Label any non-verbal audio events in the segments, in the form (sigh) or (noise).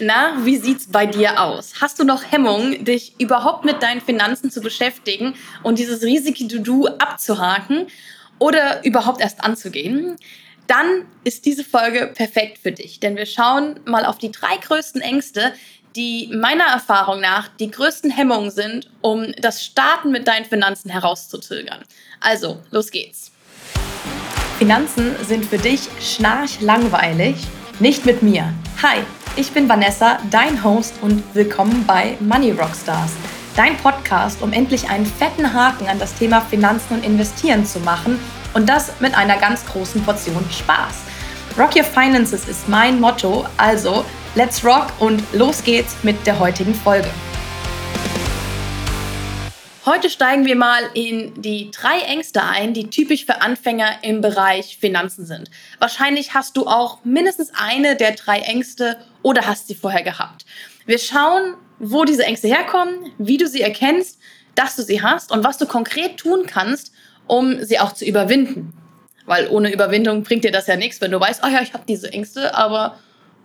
Na, wie sieht's bei dir aus? Hast du noch Hemmung, dich überhaupt mit deinen Finanzen zu beschäftigen und dieses riesige To-Do abzuhaken oder überhaupt erst anzugehen? Dann ist diese Folge perfekt für dich, denn wir schauen mal auf die drei größten Ängste, die meiner Erfahrung nach die größten Hemmungen sind, um das Starten mit deinen Finanzen herauszuzögern. Also, los geht's. Finanzen sind für dich schnarchlangweilig? Nicht mit mir. Hi, ich bin Vanessa, dein Host und willkommen bei Money Rockstars, dein Podcast, um endlich einen fetten Haken an das Thema Finanzen und Investieren zu machen und das mit einer ganz großen Portion Spaß. Rock Your Finances ist mein Motto, also let's rock und los geht's mit der heutigen Folge. Heute steigen wir mal in die drei Ängste ein, die typisch für Anfänger im Bereich Finanzen sind. Wahrscheinlich hast du auch mindestens eine der drei Ängste oder hast sie vorher gehabt. Wir schauen, wo diese Ängste herkommen, wie du sie erkennst, dass du sie hast und was du konkret tun kannst, um sie auch zu überwinden. Weil ohne Überwindung bringt dir das ja nichts, wenn du weißt, oh ja, ich habe diese Ängste, aber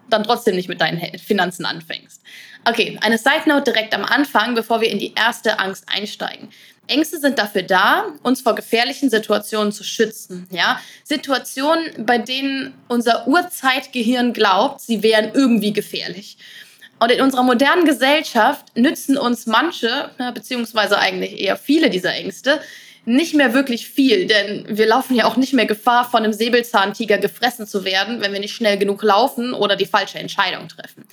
dann trotzdem nicht mit deinen Finanzen anfängst. Okay, eine Side Note direkt am Anfang, bevor wir in die erste Angst einsteigen. Ängste sind dafür da, uns vor gefährlichen Situationen zu schützen. Ja? Situationen, bei denen unser Urzeitgehirn glaubt, sie wären irgendwie gefährlich. Und in unserer modernen Gesellschaft nützen uns manche, beziehungsweise eigentlich eher viele dieser Ängste, nicht mehr wirklich viel, denn wir laufen ja auch nicht mehr Gefahr, von einem Säbelzahntiger gefressen zu werden, wenn wir nicht schnell genug laufen oder die falsche Entscheidung treffen.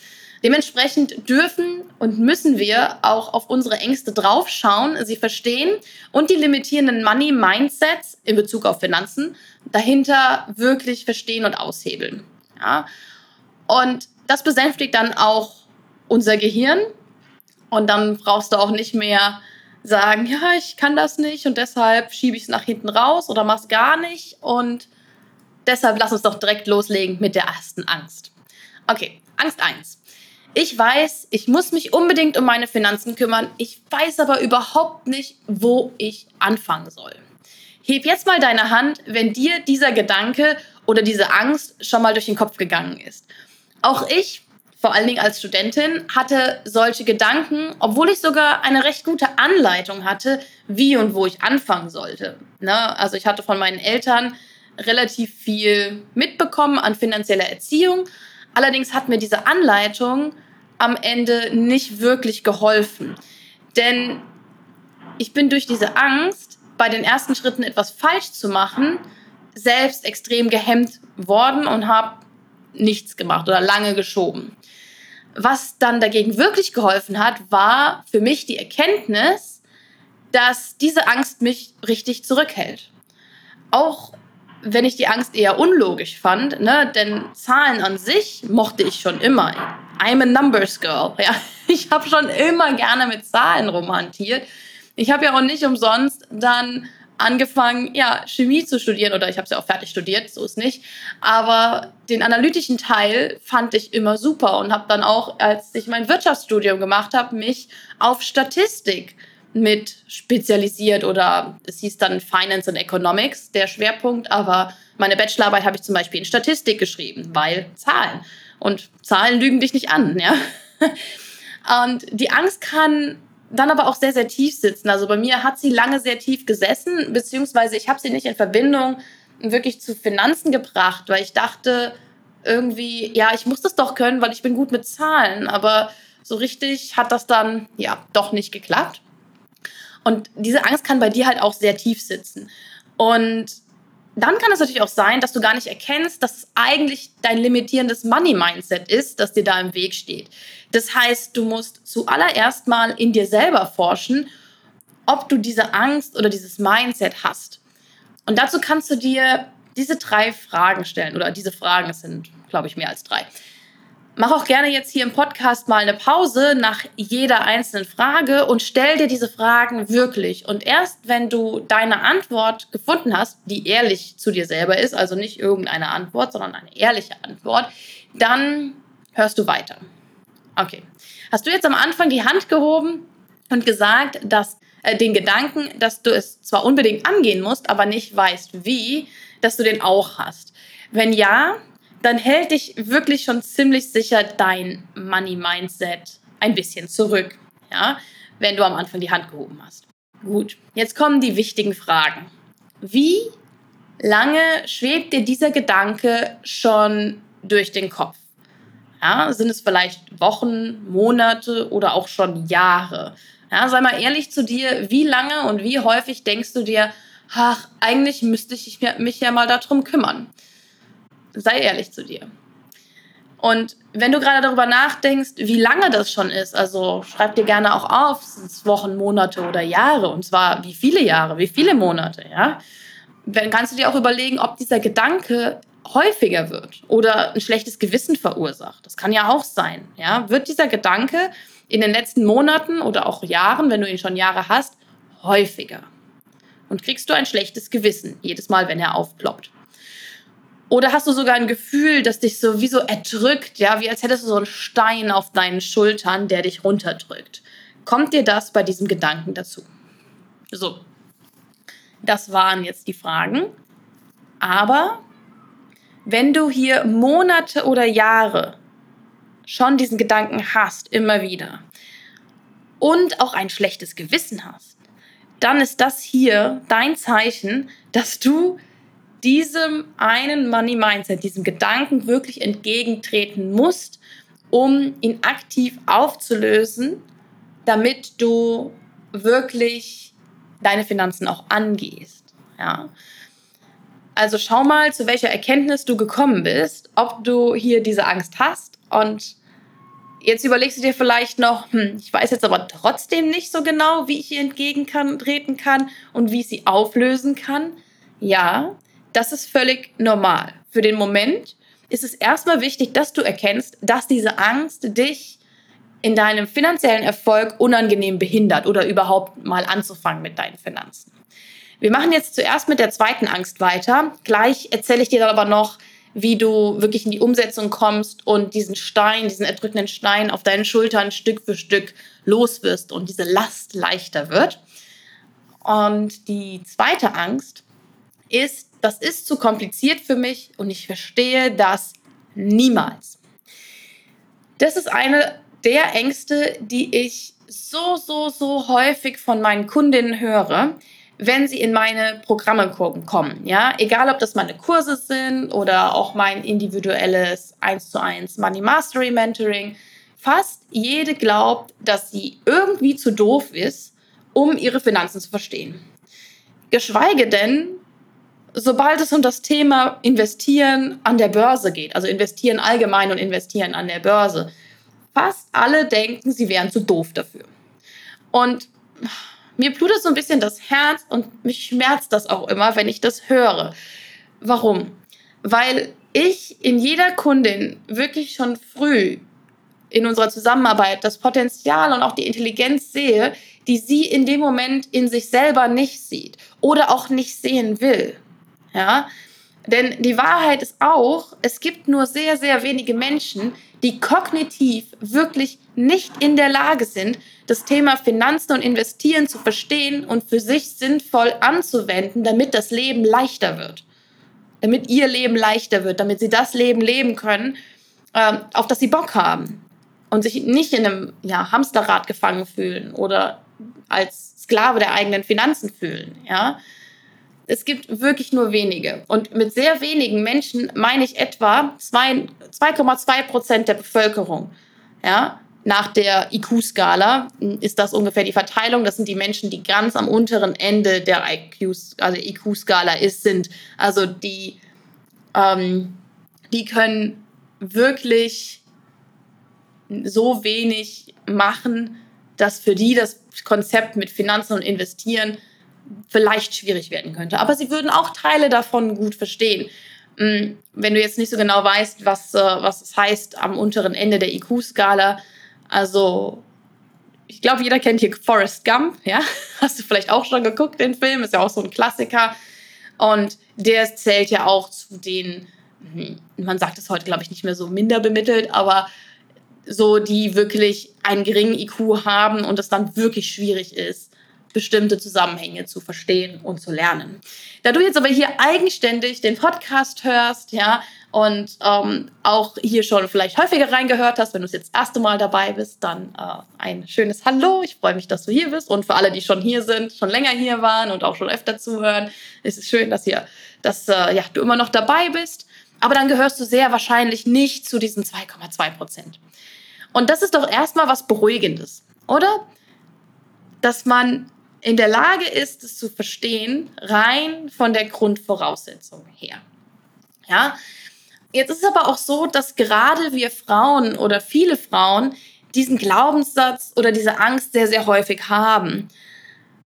Dementsprechend dürfen und müssen wir auch auf unsere Ängste draufschauen, sie verstehen und die limitierenden Money Mindsets in Bezug auf Finanzen dahinter wirklich verstehen und aushebeln. Ja? Und das besänftigt dann auch unser Gehirn und dann brauchst du auch nicht mehr sagen, ja, ich kann das nicht und deshalb schiebe ich es nach hinten raus oder mach's gar nicht. Und deshalb lass uns doch direkt loslegen mit der ersten Angst. Okay, Angst 1. Ich weiß, ich muss mich unbedingt um meine Finanzen kümmern. Ich weiß aber überhaupt nicht, wo ich anfangen soll. Heb jetzt mal deine Hand, wenn dir dieser Gedanke oder diese Angst schon mal durch den Kopf gegangen ist. Auch ich vor allen Dingen als Studentin, hatte solche Gedanken, obwohl ich sogar eine recht gute Anleitung hatte, wie und wo ich anfangen sollte. Ne? Also ich hatte von meinen Eltern relativ viel mitbekommen an finanzieller Erziehung. Allerdings hat mir diese Anleitung am Ende nicht wirklich geholfen. Denn ich bin durch diese Angst, bei den ersten Schritten etwas falsch zu machen, selbst extrem gehemmt worden und habe nichts gemacht oder lange geschoben. Was dann dagegen wirklich geholfen hat, war für mich die Erkenntnis, dass diese Angst mich richtig zurückhält. Auch wenn ich die Angst eher unlogisch fand, ne, denn Zahlen an sich mochte ich schon immer. I'm a numbers girl. (laughs) Ja, ich habe schon immer gerne mit Zahlen romantiert. Ich habe ja auch nicht umsonst dann angefangen, ja, Chemie zu studieren oder ich habe es ja auch fertig studiert, so ist nicht. Aber den analytischen Teil fand ich immer super und habe dann auch, als ich mein Wirtschaftsstudium gemacht habe, mich auf Statistik mit spezialisiert oder es hieß dann Finance and Economics, der Schwerpunkt, aber meine Bachelorarbeit habe ich zum Beispiel in Statistik geschrieben, weil Zahlen. Und Zahlen lügen dich nicht an, ja. (laughs) Und die Angst kann dann aber auch sehr, sehr tief sitzen. Also bei mir hat sie lange sehr tief gesessen, beziehungsweise ich habe sie nicht in Verbindung wirklich zu Finanzen gebracht, weil ich dachte irgendwie, ja, ich muss das doch können, weil ich bin gut mit Zahlen. Aber so richtig hat das dann ja doch nicht geklappt. Und diese Angst kann bei dir halt auch sehr tief sitzen. Und dann kann es natürlich auch sein, dass du gar nicht erkennst, dass es eigentlich dein limitierendes Money-Mindset ist, das dir da im Weg steht. Das heißt, du musst zuallererst mal in dir selber forschen, ob du diese Angst oder dieses Mindset hast. Und dazu kannst du dir diese drei Fragen stellen oder diese Fragen, es sind, glaube ich, mehr als drei. Mach auch gerne jetzt hier im Podcast mal eine Pause nach jeder einzelnen Frage und stell dir diese Fragen wirklich. Und erst wenn du deine Antwort gefunden hast, die ehrlich zu dir selber ist, also nicht irgendeine Antwort, sondern eine ehrliche Antwort, dann hörst du weiter. Okay. Hast du jetzt am Anfang die Hand gehoben und gesagt, dass äh, den Gedanken, dass du es zwar unbedingt angehen musst, aber nicht weißt wie, dass du den auch hast? Wenn ja, dann hält dich wirklich schon ziemlich sicher dein Money-Mindset ein bisschen zurück, ja, wenn du am Anfang die Hand gehoben hast. Gut, jetzt kommen die wichtigen Fragen. Wie lange schwebt dir dieser Gedanke schon durch den Kopf? Ja, sind es vielleicht Wochen, Monate oder auch schon Jahre? Ja, sei mal ehrlich zu dir, wie lange und wie häufig denkst du dir, ach, eigentlich müsste ich mich ja mal darum kümmern. Sei ehrlich zu dir. Und wenn du gerade darüber nachdenkst, wie lange das schon ist, also schreib dir gerne auch auf, sind es Wochen, Monate oder Jahre, und zwar wie viele Jahre, wie viele Monate, ja, dann kannst du dir auch überlegen, ob dieser Gedanke häufiger wird oder ein schlechtes Gewissen verursacht. Das kann ja auch sein, ja. Wird dieser Gedanke in den letzten Monaten oder auch Jahren, wenn du ihn schon Jahre hast, häufiger? Und kriegst du ein schlechtes Gewissen jedes Mal, wenn er aufploppt? Oder hast du sogar ein Gefühl, das dich so wie so erdrückt, ja, wie als hättest du so einen Stein auf deinen Schultern, der dich runterdrückt? Kommt dir das bei diesem Gedanken dazu? So, das waren jetzt die Fragen. Aber wenn du hier Monate oder Jahre schon diesen Gedanken hast, immer wieder, und auch ein schlechtes Gewissen hast, dann ist das hier dein Zeichen, dass du diesem einen Money Mindset, diesem Gedanken wirklich entgegentreten musst, um ihn aktiv aufzulösen, damit du wirklich deine Finanzen auch angehst. Ja. Also schau mal, zu welcher Erkenntnis du gekommen bist, ob du hier diese Angst hast und jetzt überlegst du dir vielleicht noch, hm, ich weiß jetzt aber trotzdem nicht so genau, wie ich ihr entgegentreten kann und wie ich sie auflösen kann. Ja, das ist völlig normal. Für den Moment ist es erstmal wichtig, dass du erkennst, dass diese Angst dich in deinem finanziellen Erfolg unangenehm behindert oder überhaupt mal anzufangen mit deinen Finanzen. Wir machen jetzt zuerst mit der zweiten Angst weiter. Gleich erzähle ich dir dann aber noch, wie du wirklich in die Umsetzung kommst und diesen Stein, diesen erdrückenden Stein auf deinen Schultern Stück für Stück los wirst und diese Last leichter wird. Und die zweite Angst ist das ist zu kompliziert für mich und ich verstehe das niemals. Das ist eine der Ängste, die ich so, so, so häufig von meinen Kundinnen höre, wenn sie in meine Programme kommen. Ja, egal ob das meine Kurse sind oder auch mein individuelles 1 zu 1 Money Mastery Mentoring. Fast jede glaubt, dass sie irgendwie zu doof ist, um ihre Finanzen zu verstehen. Geschweige denn, sobald es um das Thema Investieren an der Börse geht, also Investieren allgemein und Investieren an der Börse, fast alle denken, sie wären zu doof dafür. Und mir blutet so ein bisschen das Herz und mich schmerzt das auch immer, wenn ich das höre. Warum? Weil ich in jeder Kundin wirklich schon früh in unserer Zusammenarbeit das Potenzial und auch die Intelligenz sehe, die sie in dem Moment in sich selber nicht sieht oder auch nicht sehen will. Ja? Denn die Wahrheit ist auch, es gibt nur sehr, sehr wenige Menschen, die kognitiv wirklich nicht in der Lage sind, das Thema Finanzen und Investieren zu verstehen und für sich sinnvoll anzuwenden, damit das Leben leichter wird. Damit ihr Leben leichter wird, damit sie das Leben leben können, äh, auf das sie Bock haben. Und sich nicht in einem ja, Hamsterrad gefangen fühlen oder als Sklave der eigenen Finanzen fühlen. Ja? Es gibt wirklich nur wenige. Und mit sehr wenigen Menschen meine ich etwa 2,2 Prozent der Bevölkerung. Ja, nach der IQ-Skala ist das ungefähr die Verteilung. Das sind die Menschen, die ganz am unteren Ende der also IQ-Skala ist, sind. Also die, ähm, die können wirklich so wenig machen, dass für die das Konzept mit Finanzen und Investieren vielleicht schwierig werden könnte. Aber sie würden auch Teile davon gut verstehen. Mm, wenn du jetzt nicht so genau weißt, was, äh, was es heißt am unteren Ende der IQ-Skala, also ich glaube, jeder kennt hier Forrest Gump, ja? (laughs) Hast du vielleicht auch schon geguckt, den Film, ist ja auch so ein Klassiker. Und der zählt ja auch zu den, hm, man sagt es heute, glaube ich, nicht mehr so minder bemittelt, aber so, die wirklich einen geringen IQ haben und es dann wirklich schwierig ist, bestimmte Zusammenhänge zu verstehen und zu lernen. Da du jetzt aber hier eigenständig den Podcast hörst, ja, und ähm, auch hier schon vielleicht häufiger reingehört hast. Wenn du es jetzt das erste Mal dabei bist, dann äh, ein schönes Hallo. Ich freue mich, dass du hier bist. Und für alle, die schon hier sind, schon länger hier waren und auch schon öfter zuhören, ist es schön, dass, hier, dass äh, ja, du immer noch dabei bist. Aber dann gehörst du sehr wahrscheinlich nicht zu diesen 2,2 Prozent. Und das ist doch erstmal was Beruhigendes, oder? Dass man in der Lage ist, es zu verstehen, rein von der Grundvoraussetzung her. Ja, Jetzt ist es aber auch so, dass gerade wir Frauen oder viele Frauen diesen Glaubenssatz oder diese Angst sehr, sehr häufig haben.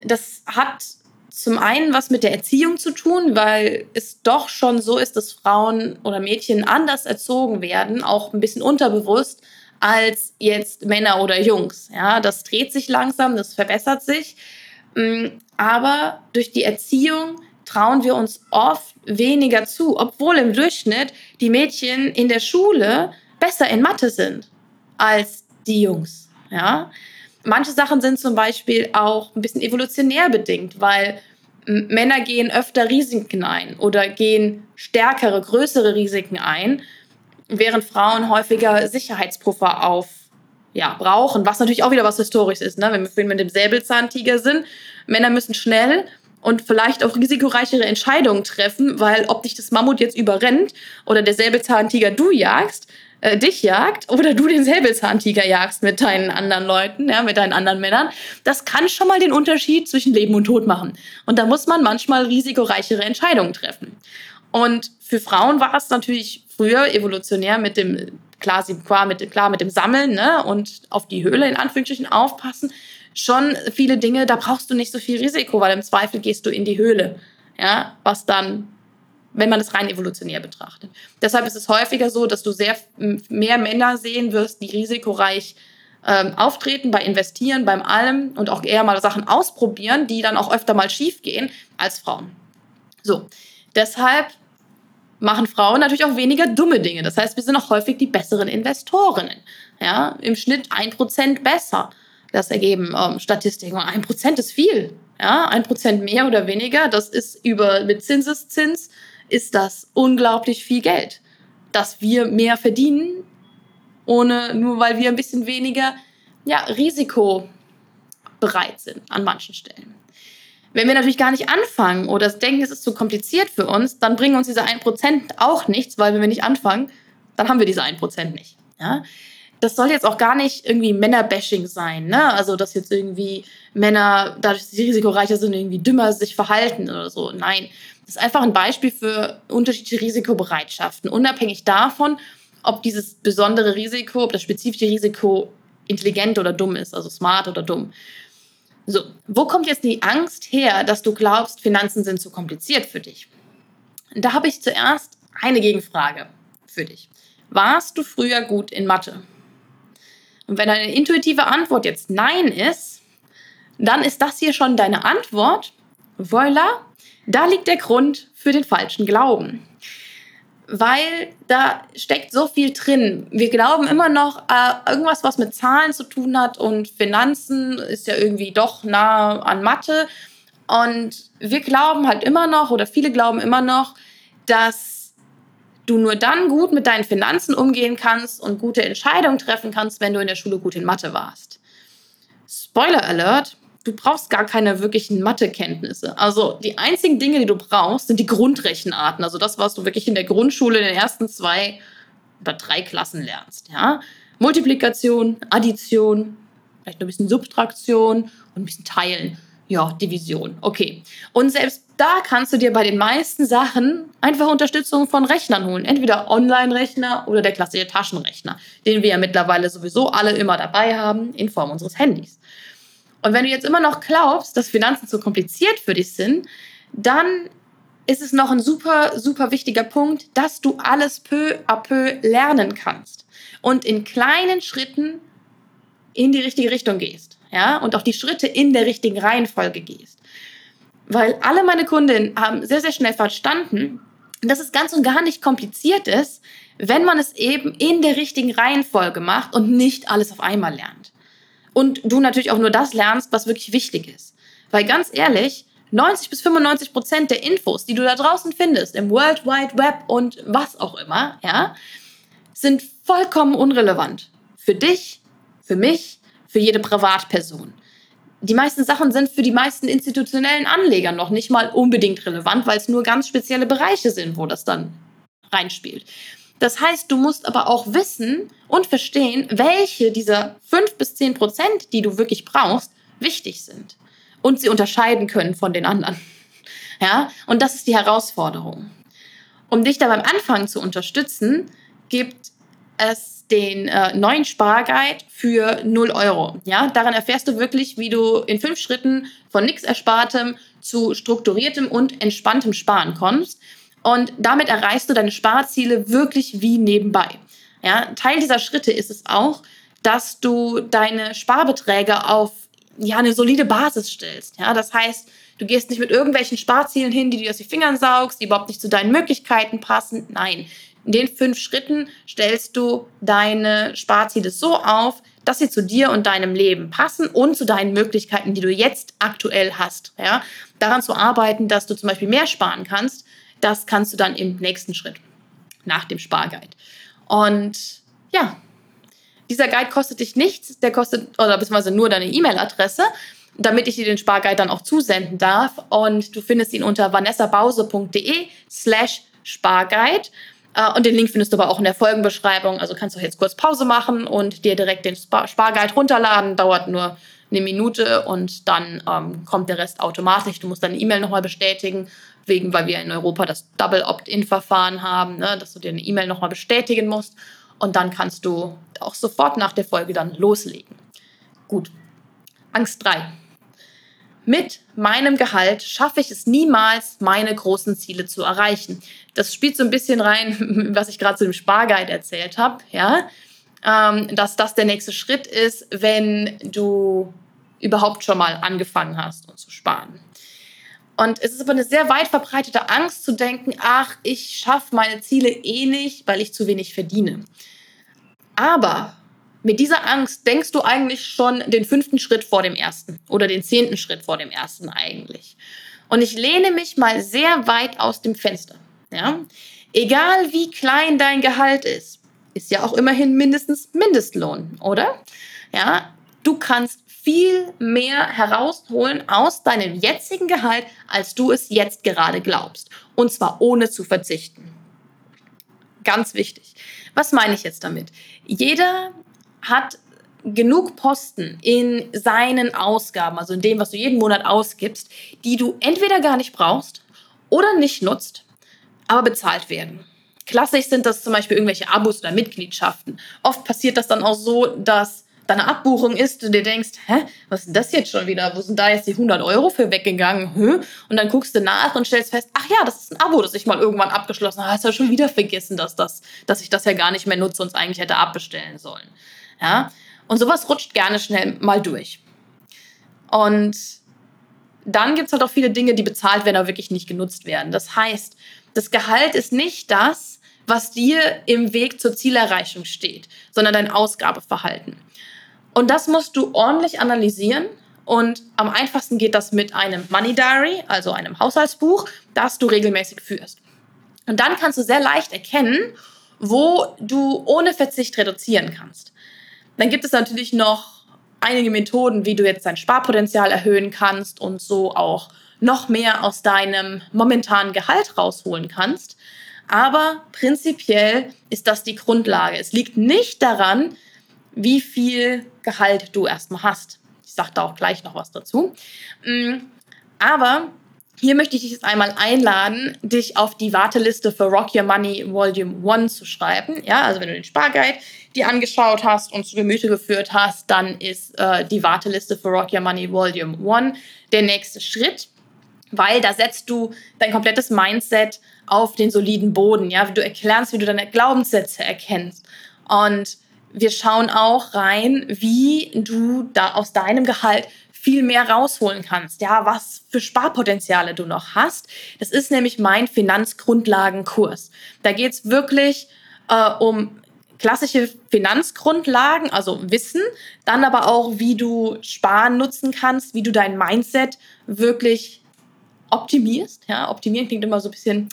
Das hat zum einen was mit der Erziehung zu tun, weil es doch schon so ist, dass Frauen oder Mädchen anders erzogen werden, auch ein bisschen unterbewusst, als jetzt Männer oder Jungs. Ja, das dreht sich langsam, das verbessert sich. Mm, aber durch die Erziehung trauen wir uns oft weniger zu, obwohl im Durchschnitt die Mädchen in der Schule besser in Mathe sind als die Jungs. Ja? Manche Sachen sind zum Beispiel auch ein bisschen evolutionär bedingt, weil Männer gehen öfter Risiken ein oder gehen stärkere, größere Risiken ein, während Frauen häufiger Sicherheitspuffer auf ja, brauchen, was natürlich auch wieder was Historisches ist, ne? wenn wir mit dem Säbelzahntiger sind. Männer müssen schnell und vielleicht auch risikoreichere Entscheidungen treffen, weil ob dich das Mammut jetzt überrennt oder der Säbelzahntiger du jagst, äh, dich jagt oder du den Säbelzahntiger jagst mit deinen anderen Leuten, ja, mit deinen anderen Männern, das kann schon mal den Unterschied zwischen Leben und Tod machen. Und da muss man manchmal risikoreichere Entscheidungen treffen. Und für Frauen war es natürlich früher evolutionär mit dem klar, klar, mit, klar mit dem Sammeln ne, und auf die Höhle in Anführungsstrichen aufpassen schon viele Dinge, da brauchst du nicht so viel Risiko, weil im Zweifel gehst du in die Höhle. Ja, was dann, wenn man es rein evolutionär betrachtet. Deshalb ist es häufiger so, dass du sehr mehr Männer sehen wirst, die risikoreich ähm, auftreten, bei investieren, beim allem und auch eher mal Sachen ausprobieren, die dann auch öfter mal schief gehen als Frauen. So, deshalb machen Frauen natürlich auch weniger dumme Dinge. Das heißt, wir sind auch häufig die besseren Investorinnen. Ja, im Schnitt ein Prozent besser. Das ergeben ähm, Statistiken. Und ein Prozent ist viel. Ja, ein Prozent mehr oder weniger, das ist über mit Zinseszins, ist das unglaublich viel Geld, dass wir mehr verdienen, ohne nur weil wir ein bisschen weniger ja, risikobereit sind an manchen Stellen. Wenn wir natürlich gar nicht anfangen oder denken, es ist zu kompliziert für uns, dann bringen uns diese 1% auch nichts, weil wenn wir nicht anfangen, dann haben wir diese 1% nicht. Ja? das soll jetzt auch gar nicht irgendwie Männerbashing sein, ne? Also, dass jetzt irgendwie Männer, dadurch, dass sie risikoreicher sind, irgendwie dümmer sich verhalten oder so. Nein. Das ist einfach ein Beispiel für unterschiedliche Risikobereitschaften, unabhängig davon, ob dieses besondere Risiko, ob das spezifische Risiko intelligent oder dumm ist, also smart oder dumm. So, wo kommt jetzt die Angst her, dass du glaubst, Finanzen sind zu kompliziert für dich? Da habe ich zuerst eine Gegenfrage für dich. Warst du früher gut in Mathe? Und wenn deine intuitive Antwort jetzt Nein ist, dann ist das hier schon deine Antwort. Voila, da liegt der Grund für den falschen Glauben. Weil da steckt so viel drin. Wir glauben immer noch, äh, irgendwas, was mit Zahlen zu tun hat und Finanzen ist ja irgendwie doch nah an Mathe. Und wir glauben halt immer noch, oder viele glauben immer noch, dass du nur dann gut mit deinen Finanzen umgehen kannst und gute Entscheidungen treffen kannst, wenn du in der Schule gut in Mathe warst. Spoiler Alert, du brauchst gar keine wirklichen Mathekenntnisse. Also die einzigen Dinge, die du brauchst, sind die Grundrechenarten. Also das, was du wirklich in der Grundschule in den ersten zwei oder drei Klassen lernst. Ja? Multiplikation, Addition, vielleicht noch ein bisschen Subtraktion und ein bisschen Teilen ja, Division. Okay. Und selbst da kannst du dir bei den meisten Sachen einfach Unterstützung von Rechnern holen. Entweder Online-Rechner oder der klassische Taschenrechner, den wir ja mittlerweile sowieso alle immer dabei haben in Form unseres Handys. Und wenn du jetzt immer noch glaubst, dass Finanzen zu kompliziert für dich sind, dann ist es noch ein super, super wichtiger Punkt, dass du alles peu à peu lernen kannst und in kleinen Schritten in die richtige Richtung gehst ja, und auch die Schritte in der richtigen Reihenfolge gehst. Weil alle meine Kundinnen haben sehr, sehr schnell verstanden, dass es ganz und gar nicht kompliziert ist, wenn man es eben in der richtigen Reihenfolge macht und nicht alles auf einmal lernt. Und du natürlich auch nur das lernst, was wirklich wichtig ist. Weil ganz ehrlich, 90 bis 95 Prozent der Infos, die du da draußen findest, im World Wide Web und was auch immer, ja, sind vollkommen unrelevant. Für dich, für mich, für jede Privatperson. Die meisten Sachen sind für die meisten institutionellen Anleger noch nicht mal unbedingt relevant, weil es nur ganz spezielle Bereiche sind, wo das dann reinspielt. Das heißt, du musst aber auch wissen und verstehen, welche dieser 5 bis 10 Prozent, die du wirklich brauchst, wichtig sind und sie unterscheiden können von den anderen. (laughs) Ja, und das ist die Herausforderung. Um dich da beim Anfang zu unterstützen, gibt es den äh, neuen Sparguide für 0 Euro. Ja, daran erfährst du wirklich, wie du in fünf Schritten von nichts Erspartem zu strukturiertem und entspanntem Sparen kommst. Und damit erreichst du deine Sparziele wirklich wie nebenbei. Ja, Teil dieser Schritte ist es auch, dass du deine Sparbeträge auf ja, eine solide Basis stellst. Ja, das heißt, du gehst nicht mit irgendwelchen Sparzielen hin, die dir aus den Fingern saugst, die überhaupt nicht zu deinen Möglichkeiten passen. Nein, in den fünf Schritten stellst du deine Sparziele so auf, dass sie zu dir und deinem Leben passen und zu deinen Möglichkeiten, die du jetzt aktuell hast. Ja, daran zu arbeiten, dass du zum Beispiel mehr sparen kannst, das kannst du dann im nächsten Schritt nach dem Sparguide. Und ja, dieser Guide kostet dich nichts, der kostet, oder beziehungsweise nur deine E-Mail-Adresse, damit ich dir den Sparguide dann auch zusenden darf. Und du findest ihn unter vanessabause.de slash Sparguide. Äh, und den Link findest du aber auch in der Folgenbeschreibung. Also kannst du jetzt kurz Pause machen und dir direkt den Sparguide runterladen. Dauert nur eine Minute und dann ähm, kommt der Rest automatisch. Du musst deine E-Mail nochmal bestätigen, wegen, weil wir in Europa das Double Opt-in-Verfahren haben, ne, dass du dir eine E-Mail nochmal bestätigen musst. Und dann kannst du auch sofort nach der Folge dann loslegen. Gut. Angst 3. Mit meinem Gehalt schaffe ich es niemals, meine großen Ziele zu erreichen. Das spielt so ein bisschen rein, (laughs) was ich gerade zu dem Sparguide erzählt habe, ja, ähm, dass das der nächste Schritt ist, wenn du überhaupt schon mal angefangen hast und zu sparen. Und es ist aber eine sehr weit verbreitete Angst zu denken, ach, ich schaffe meine Ziele eh nicht, weil ich zu wenig verdiene. Aber mit dieser Angst denkst du eigentlich schon den fünften Schritt vor dem ersten oder den zehnten Schritt vor dem ersten eigentlich. Und ich lehne mich mal sehr weit aus dem Fenster. Ja? Egal wie klein dein Gehalt ist, ist ja auch immerhin mindestens Mindestlohn, oder? Ja, du kannst viel mehr herausholen aus deinem jetzigen Gehalt, als du es jetzt gerade glaubst. Und zwar ohne zu verzichten. Ganz wichtig. Was meine ich jetzt damit? Jeder hat genug Posten in seinen Ausgaben, also in dem, was du jeden Monat ausgibst, die du entweder gar nicht brauchst oder nicht nutzt, aber bezahlt werden. Klassisch sind das zum Beispiel irgendwelche Abos oder Mitgliedschaften. Oft passiert das dann auch so, dass deine Abbuchung ist und dir denkst, hä, was ist denn das jetzt schon wieder? Wo sind da jetzt die 100 Euro für weggegangen? Hä? Und dann guckst du nach und stellst fest, ach ja, das ist ein Abo, das ich mal irgendwann abgeschlossen habe. Hast ja schon wieder vergessen, dass, das, dass ich das ja gar nicht mehr nutze und es eigentlich hätte abbestellen sollen. Ja? Und sowas rutscht gerne schnell mal durch. Und dann gibt es halt auch viele Dinge, die bezahlt werden, aber wirklich nicht genutzt werden. Das heißt, das Gehalt ist nicht das, was dir im Weg zur Zielerreichung steht, sondern dein Ausgabeverhalten. Und das musst du ordentlich analysieren. Und am einfachsten geht das mit einem Money Diary, also einem Haushaltsbuch, das du regelmäßig führst. Und dann kannst du sehr leicht erkennen, wo du ohne Verzicht reduzieren kannst. Dann gibt es natürlich noch einige Methoden, wie du jetzt dein Sparpotenzial erhöhen kannst und so auch noch mehr aus deinem momentanen Gehalt rausholen kannst. Aber prinzipiell ist das die Grundlage. Es liegt nicht daran, wie viel Gehalt du erstmal hast. Ich sage da auch gleich noch was dazu. Mm, aber hier möchte ich dich jetzt einmal einladen, dich auf die Warteliste für Rock Your Money Volume 1 zu schreiben. Ja, also wenn du den Sparguide dir angeschaut hast und zu Gemüte geführt hast, dann ist äh, die Warteliste für Rock Your Money Volume 1 der nächste Schritt, weil da setzt du dein komplettes Mindset auf den soliden Boden. Ja, du erklärst, wie du deine Glaubenssätze erkennst. Und wir schauen auch rein, wie du da aus deinem Gehalt viel mehr rausholen kannst. Ja, was für Sparpotenziale du noch hast. Das ist nämlich mein Finanzgrundlagenkurs. Da geht es wirklich äh, um klassische Finanzgrundlagen, also Wissen, dann aber auch, wie du Sparen nutzen kannst, wie du dein Mindset wirklich optimierst. Ja, optimieren klingt immer so ein bisschen,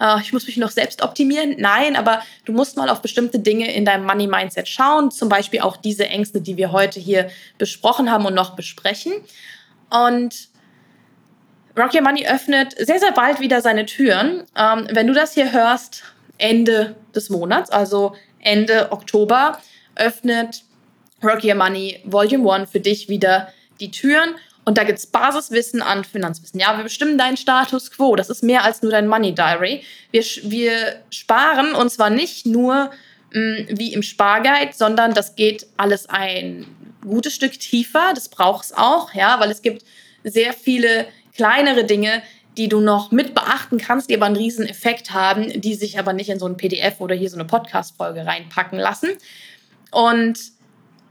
äh, ich muss mich noch selbst optimieren. Nein, aber du musst mal auf bestimmte Dinge in deinem Money Mindset schauen. Zum Beispiel auch diese Ängste, die wir heute hier besprochen haben und noch besprechen. Und Rock Your Money öffnet sehr, sehr bald wieder seine Türen. Ähm, wenn du das hier hörst, Ende des Monats, also Ende Oktober, öffnet Rock Your Money Volume 1 für dich wieder die Türen. Und da gibt es Basiswissen an Finanzwissen. Ja, wir bestimmen deinen Status quo. Das ist mehr als nur dein Money Diary. Wir, wir sparen und zwar nicht nur mh, mm, wie im Sparguide, sondern das geht alles ein gutes Stück tiefer. Das braucht es auch, ja, weil es gibt sehr viele kleinere Dinge, die du noch mit beachten kannst, die aber einen riesen Effekt haben, die sich aber nicht in so ein PDF oder hier so eine Podcast-Folge reinpacken lassen. Und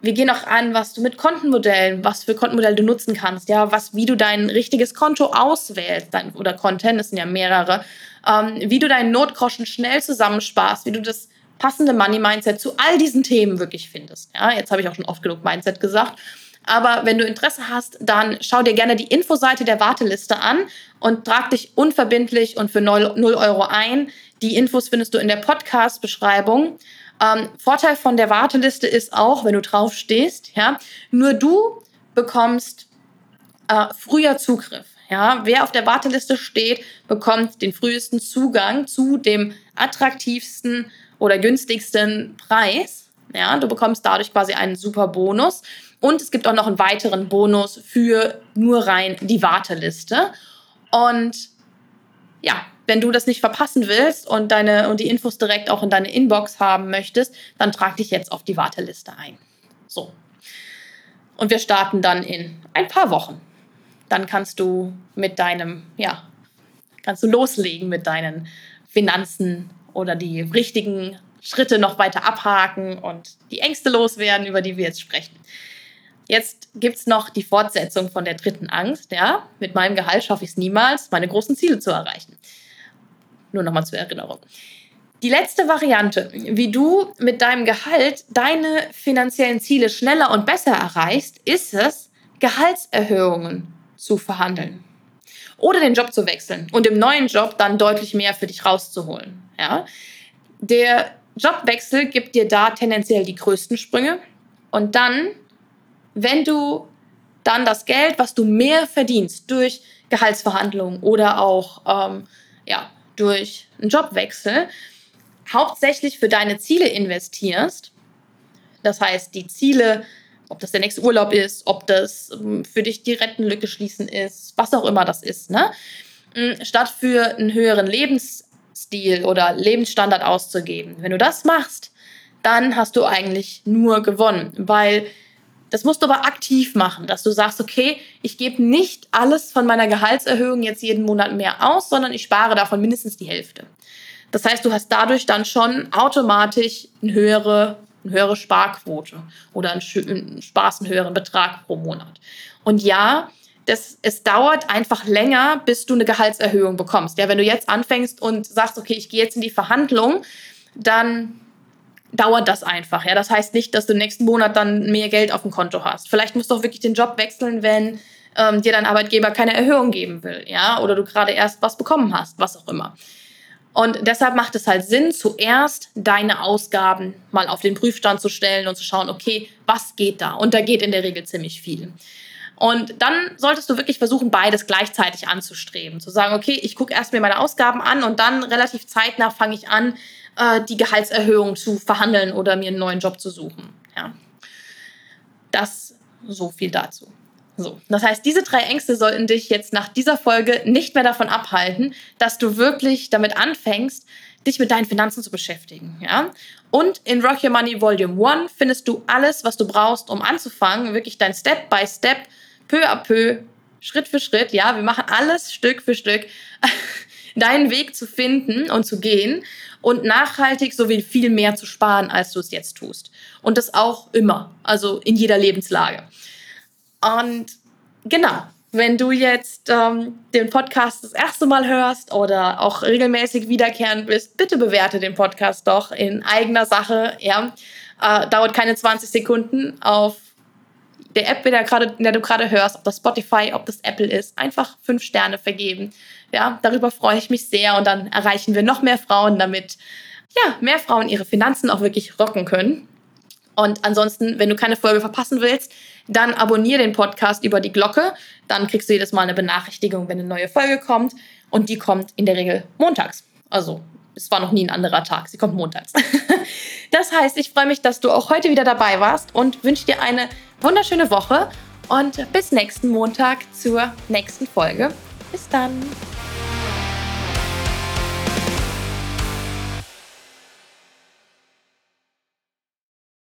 wir gehen auch an, was du mit Kontenmodellen, was für Kontenmodelle du nutzen kannst, ja, was, wie du dein richtiges Konto auswählst, dein, oder Content, das sind ja mehrere, ähm, wie du deinen Notgroschen schnell zusammensparst, wie du das passende Money Mindset zu all diesen Themen wirklich findest. Ja, jetzt habe ich auch schon oft genug Mindset gesagt. Aber wenn du Interesse hast, dann schau dir gerne die Infoseite der Warteliste an und trag dich unverbindlich und für 0 Euro ein. Die Infos findest du in der Podcast-Beschreibung. Ähm, Vorteil von der Warteliste ist auch, wenn du drauf stehst, ja, nur du bekommst äh, früher Zugriff. Ja, wer auf der Warteliste steht, bekommt den frühesten Zugang zu dem attraktivsten oder günstigsten Preis. Ja, du bekommst dadurch quasi einen super Bonus. Und es gibt auch noch einen weiteren Bonus für nur rein die Warteliste. Und ja, wenn du das nicht verpassen willst und, deine, und die Infos direkt auch in deine Inbox haben möchtest, dann trag dich jetzt auf die Warteliste ein. So. Und wir starten dann in ein paar Wochen. Dann kannst du mit deinem, ja, kannst du loslegen mit deinen Finanzen oder die richtigen Schritte noch weiter abhaken und die Ängste loswerden, über die wir jetzt sprechen. Jetzt gibt es noch die Fortsetzung von der dritten Angst. Ja? Mit meinem Gehalt schaffe ich es niemals, meine großen Ziele zu erreichen. Nur nochmal zur Erinnerung. Die letzte Variante, wie du mit deinem Gehalt deine finanziellen Ziele schneller und besser erreichst, ist es, Gehaltserhöhungen zu verhandeln. Oder den Job zu wechseln und im neuen Job dann deutlich mehr für dich rauszuholen. Ja? Der Jobwechsel gibt dir da tendenziell die größten Sprünge. Und dann, wenn du dann das Geld, was du mehr verdienst durch Gehaltsverhandlungen oder auch ähm, ja, durch einen Jobwechsel hauptsächlich für deine Ziele investierst, das heißt die Ziele, ob das der nächste Urlaub ist, ob das ähm, für dich die Rentenlücke schließen ist, was auch immer das ist, ne? Mm, statt für einen höheren Lebensstil oder Lebensstandard auszugeben. Wenn du das machst, dann hast du eigentlich nur gewonnen, weil das musst du aber aktiv machen, dass du sagst, okay, ich gebe nicht alles von meiner Gehaltserhöhung jetzt jeden Monat mehr aus, sondern ich spare davon mindestens die Hälfte. Das heißt, du hast dadurch dann schon automatisch eine höhere, eine höhere Sparquote oder einen, einen Spaß, einen höheren Betrag pro Monat. Und ja, das, es dauert einfach länger, bis du eine Gehaltserhöhung bekommst. Ja, wenn du jetzt anfängst und sagst, okay, ich gehe jetzt in die Verhandlung, dann dauert das einfach. Ja, das heißt nicht, dass du nächsten Monat dann mehr Geld auf dem Konto hast. Vielleicht musst du auch wirklich den Job wechseln, wenn ähm, dir dein Arbeitgeber keine Erhöhung geben will, ja, oder du gerade erst was bekommen hast, was auch immer. Und deshalb macht es halt Sinn, zuerst deine Ausgaben mal auf den Prüfstand zu stellen und zu schauen, okay, was geht da? Und da geht in der Regel ziemlich viel. Und dann solltest du wirklich versuchen, beides gleichzeitig anzustreben. Zu sagen, okay, ich gucke erst mir meine Ausgaben an und dann relativ zeitnah fange ich an, äh, die Gehaltserhöhung zu verhandeln oder mir einen neuen Job zu suchen. Ja. Das so viel dazu. So, das heißt, diese drei Ängste sollten dich jetzt nach dieser Folge nicht mehr davon abhalten, dass du wirklich damit anfängst, dich mit deinen Finanzen zu beschäftigen. Ja? Und in Rock Your Money Volume 1 findest du alles, was du brauchst, um anzufangen, wirklich dein Step by Step, peu à peu, Schritt für Schritt. Ja, wir machen alles Stück für Stück, (laughs) deinen Weg zu finden und zu gehen und nachhaltig sowie viel mehr zu sparen, als du es jetzt tust. Und das auch immer, also in jeder Lebenslage. Und genau, wenn du jetzt ähm, den Podcast das erste Mal hörst oder auch regelmäßig wiederkehrend bist, bitte bewerte den Podcast doch in eigener Sache. Ja, äh, dauert keine 20 Sekunden auf der App, der, grade, der du gerade hörst, ob das Spotify, ob das Apple ist, einfach fünf Sterne vergeben. Ja, darüber freue ich mich sehr und dann erreichen wir noch mehr Frauen, damit ja, mehr Frauen ihre Finanzen auch wirklich rocken können. Und ansonsten, wenn du keine Folge verpassen willst, dann abonniere den Podcast über die Glocke. Dann kriegst du jedes Mal eine Benachrichtigung, wenn eine neue Folge kommt. Und die kommt in der Regel montags. Also es war noch nie ein anderer Tag. Sie kommt montags. (laughs) das heißt, ich freue mich, dass du auch heute wieder dabei warst und wünsche dir eine wunderschöne Woche und bis nächsten Montag zur nächsten Folge. Bis dann.